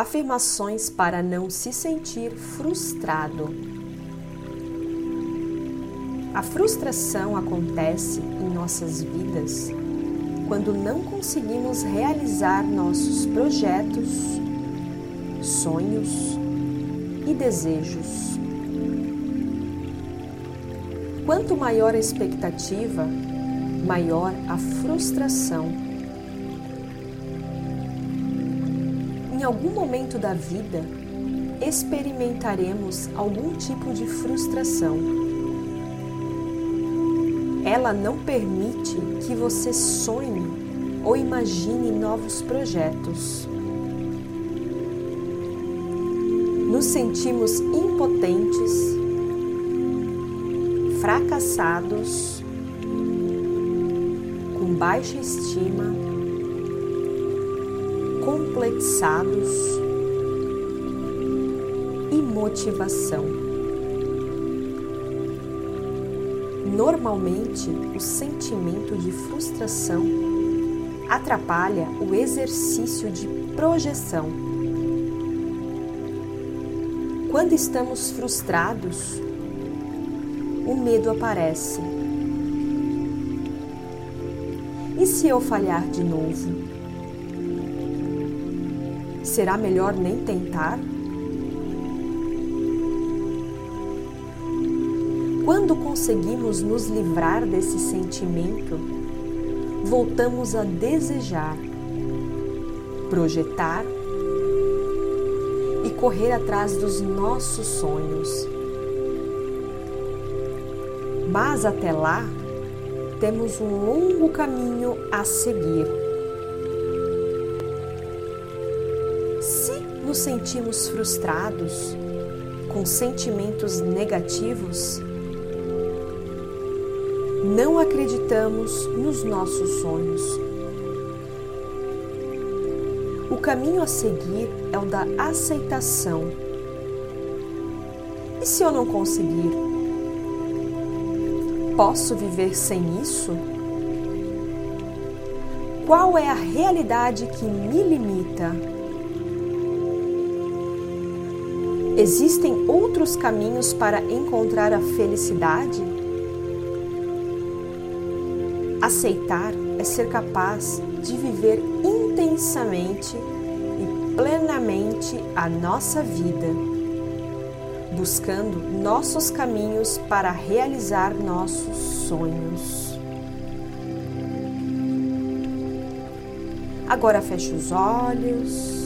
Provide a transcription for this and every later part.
Afirmações para não se sentir frustrado. A frustração acontece em nossas vidas quando não conseguimos realizar nossos projetos, sonhos e desejos. Quanto maior a expectativa, maior a frustração em algum momento da vida, experimentaremos algum tipo de frustração. Ela não permite que você sonhe ou imagine novos projetos. Nos sentimos impotentes, fracassados, com baixa estima complexados e motivação. Normalmente, o sentimento de frustração atrapalha o exercício de projeção. Quando estamos frustrados, o medo aparece. E se eu falhar de novo? Será melhor nem tentar? Quando conseguimos nos livrar desse sentimento, voltamos a desejar, projetar e correr atrás dos nossos sonhos. Mas até lá, temos um longo caminho a seguir. Nos sentimos frustrados, com sentimentos negativos, não acreditamos nos nossos sonhos. O caminho a seguir é o da aceitação. E se eu não conseguir? Posso viver sem isso? Qual é a realidade que me limita? Existem outros caminhos para encontrar a felicidade? Aceitar é ser capaz de viver intensamente e plenamente a nossa vida, buscando nossos caminhos para realizar nossos sonhos. Agora feche os olhos.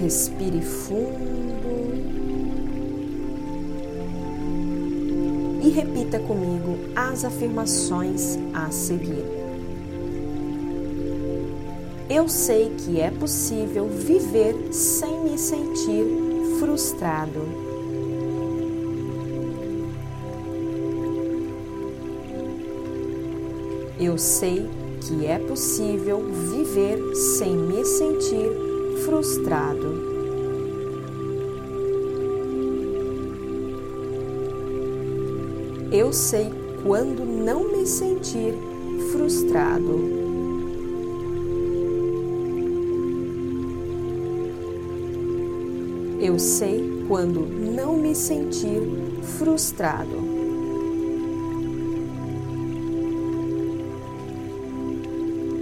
Respire fundo e repita comigo as afirmações a seguir. Eu sei que é possível viver sem me sentir frustrado. Eu sei que é possível viver sem me sentir frustrado. Eu sei quando não me sentir frustrado. Eu sei quando não me sentir frustrado.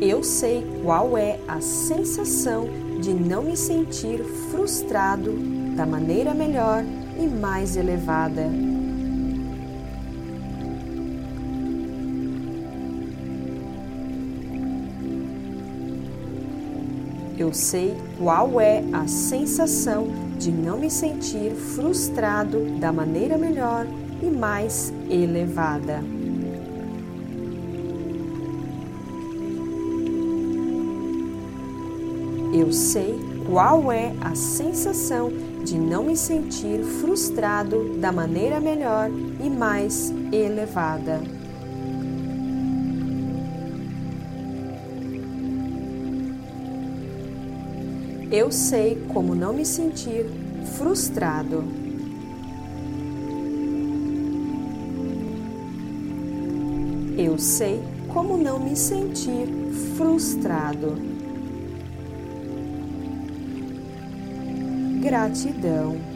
Eu sei qual é a sensação de não me sentir frustrado da maneira melhor e mais elevada. Eu sei qual é a sensação de não me sentir frustrado da maneira melhor e mais elevada. Eu sei qual é a sensação de não me sentir frustrado da maneira melhor e mais elevada. Eu sei como não me sentir frustrado. Eu sei como não me sentir frustrado. Gratidão.